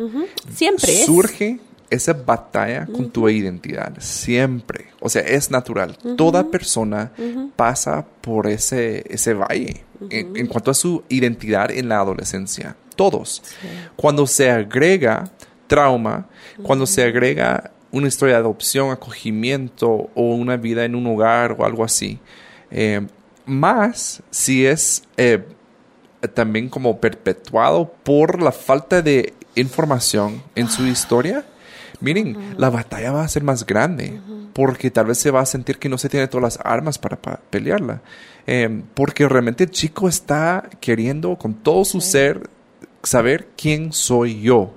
siempre surge esa batalla con tu identidad, siempre. O sea, es natural. Toda persona pasa por ese, ese valle en, cuanto a su identidad en la adolescencia. Todos. Cuando se agrega trauma, cuando se agrega una historia de adopción, acogimiento o una vida en un hogar o algo así. Eh, más si es eh, también como perpetuado por la falta de información en su historia. Miren, la batalla va a ser más grande porque tal vez se va a sentir que no se tiene todas las armas para, pelearla. Eh, porque realmente el chico está queriendo con todo su ser saber quién soy yo,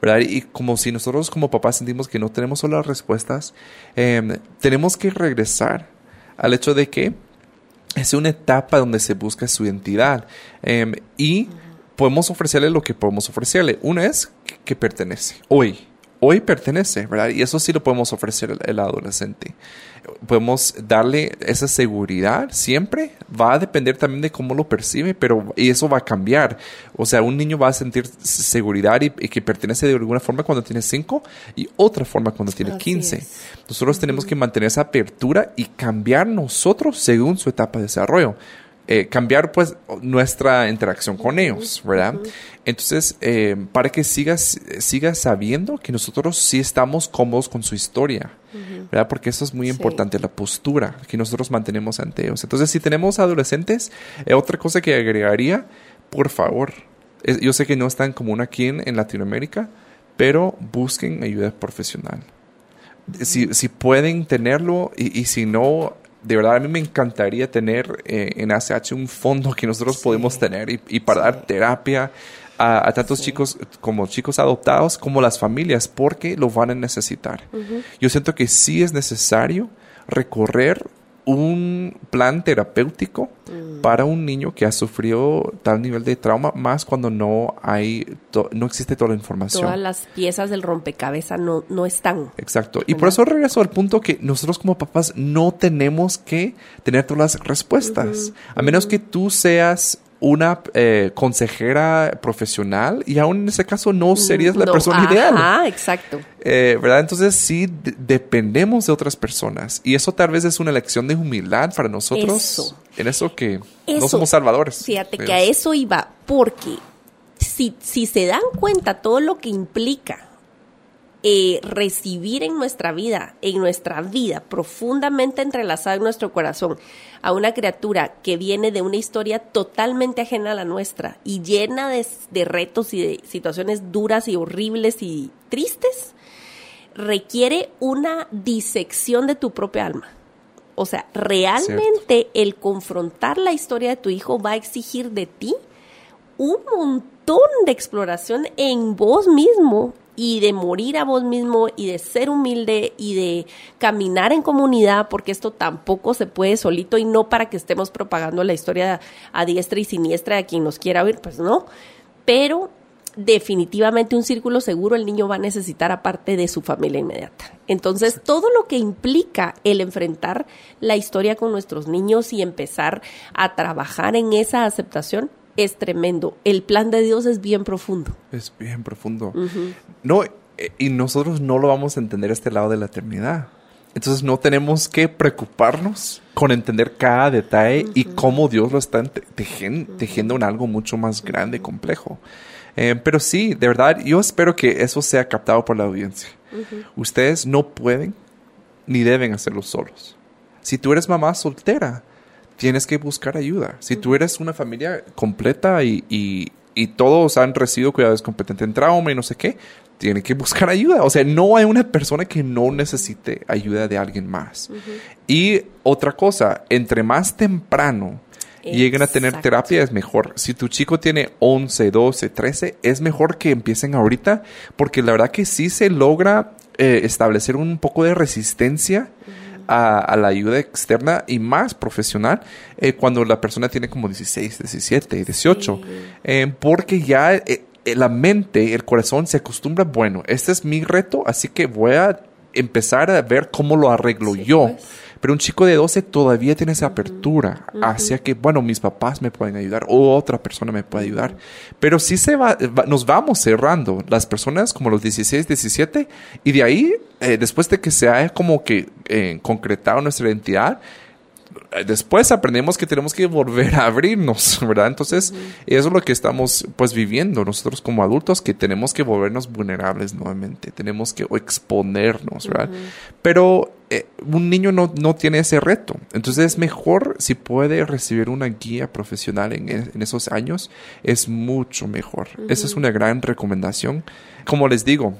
¿verdad? Y como si nosotros como papás sentimos que no tenemos solo las respuestas, em, tenemos que regresar al hecho de que es una etapa donde se busca su identidad em, y podemos ofrecerle lo que podemos ofrecerle. Una es que pertenece hoy hoy pertenece, ¿verdad? Y eso sí lo podemos ofrecer al, adolescente. Podemos darle esa seguridad siempre. Va a depender también de cómo lo percibe, pero y eso va a cambiar. O sea, un niño va a sentir seguridad y, que pertenece de alguna forma cuando tiene 5 y otra forma cuando tiene 15. Nosotros tenemos que mantener esa apertura y cambiar nosotros según su etapa de desarrollo. Eh, cambiar pues nuestra interacción con ellos, ¿verdad? Entonces, eh, para que sigas, sigas sabiendo que nosotros sí estamos cómodos con su historia, ¿verdad? Porque eso es muy importante, la postura que nosotros mantenemos ante ellos. Entonces, si tenemos adolescentes, eh, otra cosa que agregaría, por favor, yo sé que no están común aquí en, Latinoamérica, pero busquen ayuda profesional. Si, si pueden tenerlo y, y si no, de verdad a mí me encantaría tener eh, en ACH un fondo que nosotros podemos tener y, para dar terapia a, tantos chicos como chicos adoptados como las familias porque lo van a necesitar. Yo siento que sí es necesario recorrer un plan terapéutico mm. para un niño que ha sufrido tal nivel de trauma, más cuando no hay, no existe toda la información. Todas las piezas del rompecabezas no, no están. Exacto. Y por eso regreso al punto que nosotros como papás no tenemos que tener todas las respuestas. A menos que tú seas una eh, consejera profesional y aún en ese caso no serías la persona ideal. Ah, exacto. Eh, ¿Verdad? Entonces sí dependemos de otras personas y eso tal vez es una lección de humildad para nosotros. Eso. En eso que no somos salvadores. Fíjate que a eso iba, porque si, si se dan cuenta todo lo que implica eh, recibir en nuestra vida, en nuestra vida, profundamente entrelazada en nuestro corazón, a una criatura que viene de una historia totalmente ajena a la nuestra y llena de, retos y de situaciones duras y horribles y tristes, requiere una disección de tu propia alma. O sea, realmente el confrontar la historia de tu hijo va a exigir de ti un montón de exploración en vos mismo y de morir a vos mismo y de ser humilde y de caminar en comunidad, porque esto tampoco se puede solito y no para que estemos propagando la historia a diestra y siniestra de quien nos quiera oír, pues no, pero definitivamente un círculo seguro el niño va a necesitar aparte de su familia inmediata. Entonces, todo lo que implica el enfrentar la historia con nuestros niños y empezar a trabajar en esa aceptación es tremendo. El plan de Dios es bien profundo. Es bien profundo. No, eh, y nosotros no lo vamos a entender este lado de la eternidad. Entonces no tenemos que preocuparnos con entender cada detalle y cómo Dios lo está tejiendo, en algo mucho más grande y complejo. Eh, pero sí, de verdad, yo espero que eso sea captado por la audiencia. Ustedes no pueden ni deben hacerlo solos. Si tú eres mamá soltera, tienes que buscar ayuda. Si tú eres una familia completa y, y, todos han recibido cuidados competentes en trauma y no sé qué, tiene que buscar ayuda. O sea, no hay una persona que no necesite ayuda de alguien más. Y otra cosa, entre más temprano y lleguen a tener Exacto. terapia, es mejor. Si tu chico tiene 11, 12, 13, es mejor que empiecen ahorita, porque la verdad que sí se logra eh, establecer un poco de resistencia a, a la ayuda externa y más profesional eh, cuando la persona tiene como 16, 17, 18, eh, porque ya eh, eh, la mente, el corazón se acostumbra, bueno, este es mi reto, así que voy a empezar a ver cómo lo arreglo Sí, yo. pues. Pero un chico de 12 todavía tiene esa apertura hacia que, bueno, mis papás me pueden ayudar o otra persona me puede ayudar. Pero sí se va, va- nos vamos cerrando las personas como los 16, 17 y de ahí, eh, después de que se haya como que eh, concretado nuestra identidad, después aprendemos que tenemos que volver a abrirnos, ¿verdad? Entonces, eso es lo que estamos pues viviendo nosotros como adultos, que tenemos que volvernos vulnerables nuevamente, tenemos que exponernos, ¿verdad? Pero eh, un niño no, no tiene ese reto, entonces es mejor si puede recibir una guía profesional en, en esos años, es mucho mejor. Esa es una gran recomendación. Como les digo,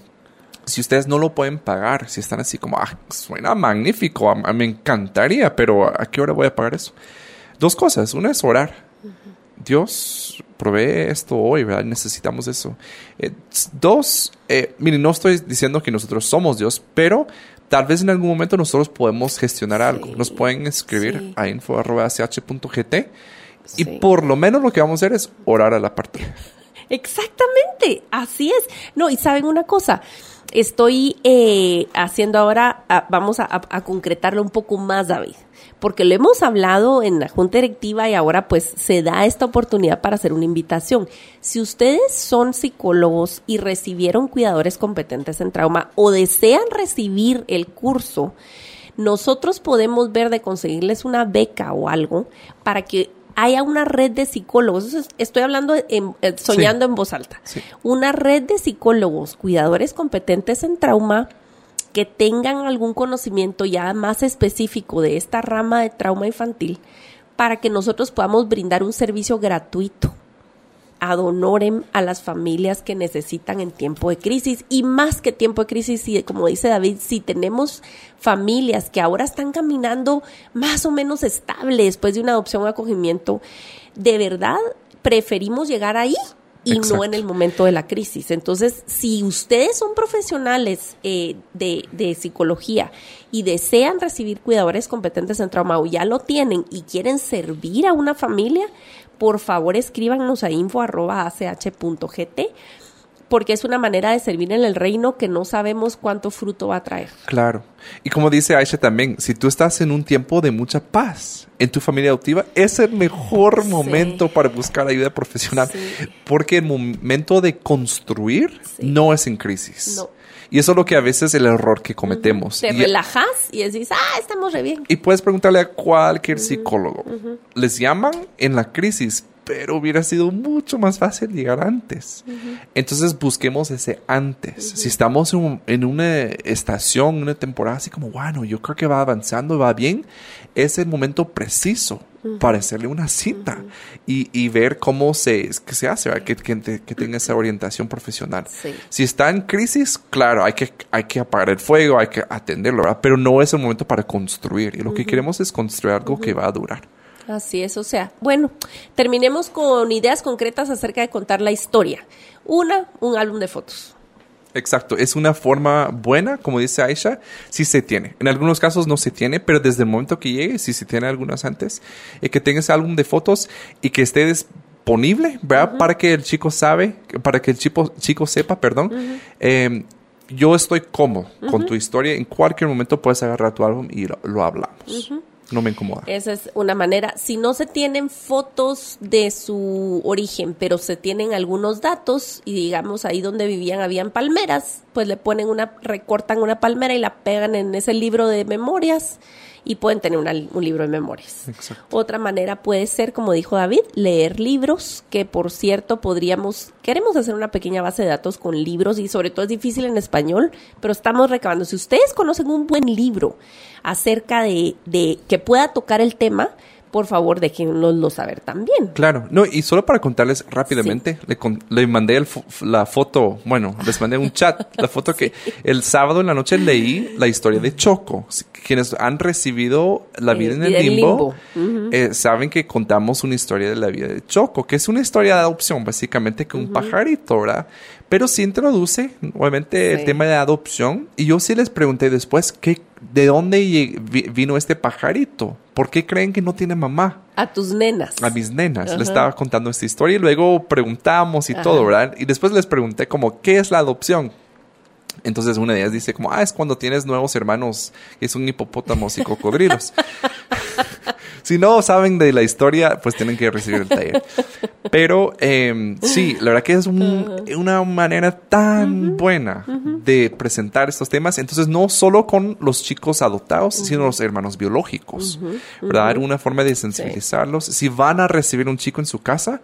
si ustedes no lo pueden pagar, si están así como, ah, suena magnífico, a- a- me encantaría, pero ¿a qué hora voy a pagar eso? Dos cosas. Una es orar. Dios provee esto hoy, ¿verdad? Necesitamos eso. Eh, dos, eh, miren, no estoy diciendo que nosotros somos Dios, pero tal vez en algún momento nosotros podemos gestionar algo. Nos pueden escribir sí. a info.ch.gt y por lo menos lo que vamos a hacer es orar a la parte. Exactamente, así es. No, y saben una cosa, estoy eh, haciendo ahora, ah, vamos a, a- a concretarlo un poco más, David, porque lo hemos hablado en la junta directiva y ahora pues se da esta oportunidad para hacer una invitación. Si ustedes son psicólogos y recibieron cuidadores competentes en trauma o desean recibir el curso, nosotros podemos ver de conseguirles una beca o algo para que haya una red de psicólogos. Estoy hablando en- eh, soñando en voz alta. Sí. Una red de psicólogos, cuidadores competentes en trauma que tengan algún conocimiento ya más específico de esta rama de trauma infantil para que nosotros podamos brindar un servicio gratuito ad honorem a las familias que necesitan en tiempo de crisis y más que tiempo de crisis, si, como dice David, si tenemos familias que ahora están caminando más o menos estable después de una adopción o acogimiento, de verdad preferimos llegar ahí y no en el momento de la crisis. Entonces, si ustedes son profesionales eh, de, de psicología y desean recibir cuidadores competentes en trauma o ya lo tienen y quieren servir a una familia, por favor escríbanos a info.ach.gt porque es una manera de servir en el reino que no sabemos cuánto fruto va a traer. Claro. Y como dice Aisha también, si tú estás en un tiempo de mucha paz en tu familia adoptiva, es el mejor Sí. momento para buscar ayuda profesional. Sí. Porque el momento de construir Sí. no es en crisis. No. Y eso es lo que a veces es el error que cometemos. Te Y- relajas y decís, ah, estamos re bien. y puedes preguntarle a cualquier psicólogo. Les llaman en la crisis, pero hubiera sido mucho más fácil llegar antes. Entonces busquemos ese antes. Si estamos en, un- en una estación, una temporada así como, bueno, yo creo que va avanzando, va bien, es el momento preciso para hacerle una cita y, y ver cómo se, que se hace, que, que, que tenga esa orientación profesional. Sí. Si está en crisis, claro, hay que, hay que apagar el fuego, hay que atenderlo, ¿verdad? Pero no es el momento para construir. Y lo que queremos es construir algo que va a durar. Así es, o sea, bueno, terminemos con ideas concretas acerca de contar la historia. Una, un álbum de fotos. Exacto, es una forma buena, como dice Aisha, si se tiene. En algunos casos no se tiene, pero desde el momento que llegue, si se tiene algunas antes, eh, que tenga ese álbum de fotos y que esté disponible, ¿verdad? Para que el chico sabe, para que el chico, chico sepa, perdón, eh, yo estoy cómodo con tu historia. En cualquier momento puedes agarrar tu álbum y lo, lo hablamos. No me incomoda. Esa es una manera. Si no se tienen fotos de su origen, pero se tienen algunos datos y digamos ahí donde vivían habían palmeras, pues le ponen una, recortan una palmera y la pegan en ese libro de memorias y pueden tener una- un libro de memorias. Exacto. Otra manera puede ser, como dijo David, leer libros, que por cierto podríamos, queremos hacer una pequeña base de datos con libros y sobre todo es difícil en español, pero estamos recabando. Si ustedes conocen un buen libro acerca de, de que pueda tocar el tema, por favor déjenoslo saber también. Claro, no, y solo para contarles rápidamente, le, le, mandé el la foto, bueno, les mandé un chat, la foto que el sábado en la noche leí la historia de Choco. Quienes han recibido la vida en el limbo, eh, saben que contamos una historia de la vida de Choco, que es una historia de adopción, básicamente, que un pajarito, ¿verdad? Pero sí introduce, obviamente, el tema de adopción. Y yo sí les pregunté después, ¿qué, ¿de dónde vino este pajarito? ¿Por qué creen que no tiene mamá? A tus nenas. A mis nenas. Les estaba contando esta historia y luego preguntamos y todo, ¿verdad? Y después les pregunté como, ¿qué es la adopción? Entonces una de ellas dice como, ah, es cuando tienes nuevos hermanos, que son hipopótamos y cocodrilos. si no saben de la historia, pues tienen que recibir el taller. Pero eh, sí, la verdad que es una manera tan buena de presentar estos temas. Entonces, no solo con los chicos adoptados, sino los hermanos biológicos. ¿Verdad? Una forma de sensibilizarlos. Si van a recibir un chico en su casa,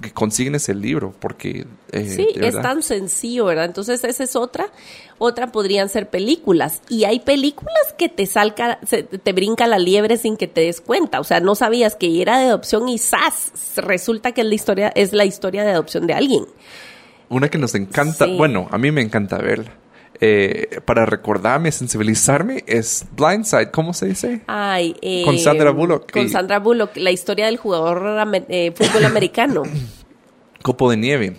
que consiguen ese libro, porque... Eh, sí, es tan sencillo, ¿verdad? Entonces esa es otra. Otra podrían ser películas. Y hay películas que te salca, te brinca la liebre sin que te des cuenta. O sea, no sabías que era de adopción y ¡zas! Resulta que es la historia, es la historia de adopción de alguien. Una que nos encanta, bueno, a mí me encanta verla eh, para recordarme, sensibilizarme, es Blindside, ¿cómo se dice? Ay, eh, con Sandra Bullock. Con Sandra Bullock, la historia del jugador de fútbol americano. Copo de nieve.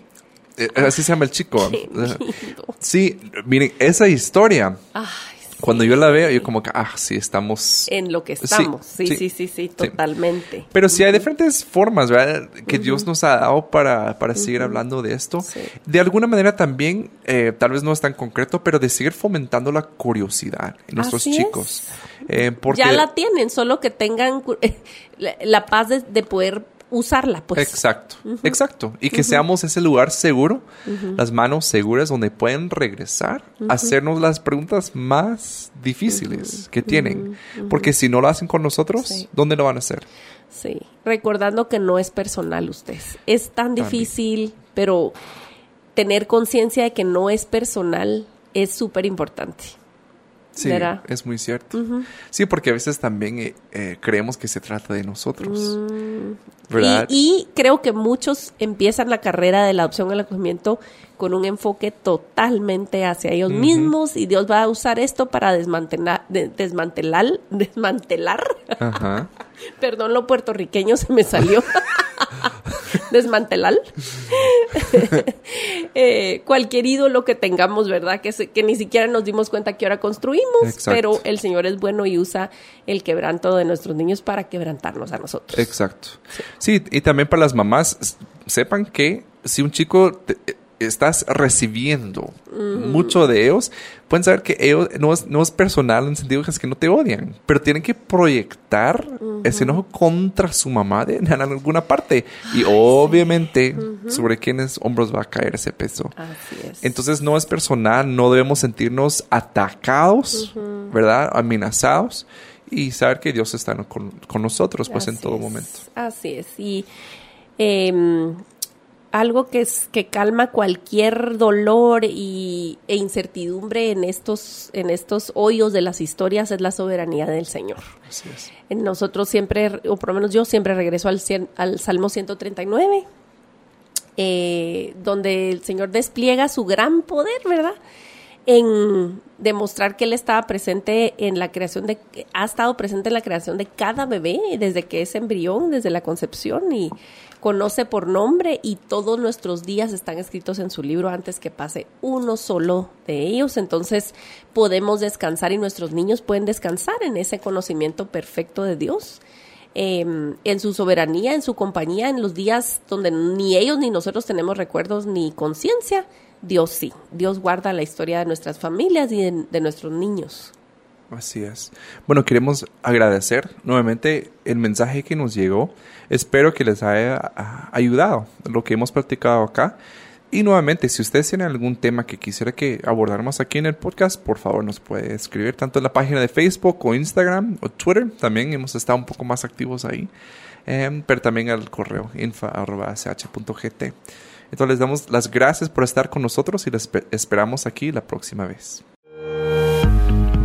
Eh, así se llama el chico. sí, miren, esa historia. Ay, cuando yo la veo, yo como que, ah, sí, estamos... En lo que estamos, sí, sí, sí, sí, totalmente. Pero sí hay diferentes formas, ¿verdad? Que Dios nos ha dado para, para seguir hablando de esto. De alguna manera también, eh, tal vez no es tan concreto, pero de seguir fomentando la curiosidad en nuestros chicos. Eh, porque... Ya la tienen, solo que tengan la paz de poder usarla, pues. Exacto, exacto. Y que seamos ese lugar seguro, las manos seguras donde pueden regresar a hacernos las preguntas más difíciles que tienen. Porque si no lo hacen con nosotros, ¿dónde lo van a hacer? Sí, recordando que no es personal ustedes. Es tan difícil, pero tener conciencia de que no es personal es súper importante. Sí, es muy cierto. Sí, porque a veces también eh, eh, creemos que se trata de nosotros. Mm. ¿Verdad? Y, creo que muchos empiezan la carrera de la adopción al acogimiento con un enfoque totalmente hacia ellos mismos y Dios va a usar esto para desmantelar, desmantelar, desmantelar. Perdón, lo puertorriqueño se me salió. desmantelar eh, cualquier ídolo que tengamos, ¿verdad? Que, que ni siquiera nos dimos cuenta que ahora construimos, pero el Señor es bueno y usa el quebranto de nuestros niños para quebrantarnos a nosotros. Exacto. Sí, y también para las mamás, sepan que si un chico estás recibiendo mucho de ellos, pueden saber que ellos no es, no es personal en el sentido que es que no te odian, pero tienen que proyectar ese enojo contra su mamá de, en alguna parte. Y obviamente sobre quiénes hombros va a caer ese peso. Entonces no es personal, no debemos sentirnos atacados, ¿verdad? Amenazados y saber que Dios está con, nosotros pues en todo momento. Así es. Y em, algo que, es, que calma cualquier dolor y, e incertidumbre en estos, en estos hoyos de las historias es la soberanía del Señor. Así es. Nosotros siempre, o por lo menos yo siempre regreso al, al Salmo 139, eh, donde el Señor despliega su gran poder, ¿verdad? En demostrar que Él estaba presente en la creación de, ha estado presente en la creación de cada bebé, desde que es embrión, desde la concepción y conoce por nombre y todos nuestros días están escritos en su libro antes que pase uno solo de ellos. Entonces podemos descansar y nuestros niños pueden descansar en ese conocimiento perfecto de Dios. Em, en su soberanía, en su compañía, en los días donde ni ellos ni nosotros tenemos recuerdos ni conciencia, Dios sí. Dios guarda la historia de nuestras familias y de nuestros niños. Así es. Bueno, queremos agradecer nuevamente el mensaje que nos llegó. Espero que les haya ah, ayudado lo que hemos practicado acá. Y nuevamente, si ustedes tienen algún tema que quisiera que abordáramos aquí en el podcast, por favor nos puede escribir tanto en la página de Facebook o Instagram o Twitter. También hemos estado un poco más activos ahí. Em, pero también al correo info.ch.gt. Entonces les damos las gracias por estar con nosotros y les esperamos aquí la próxima vez.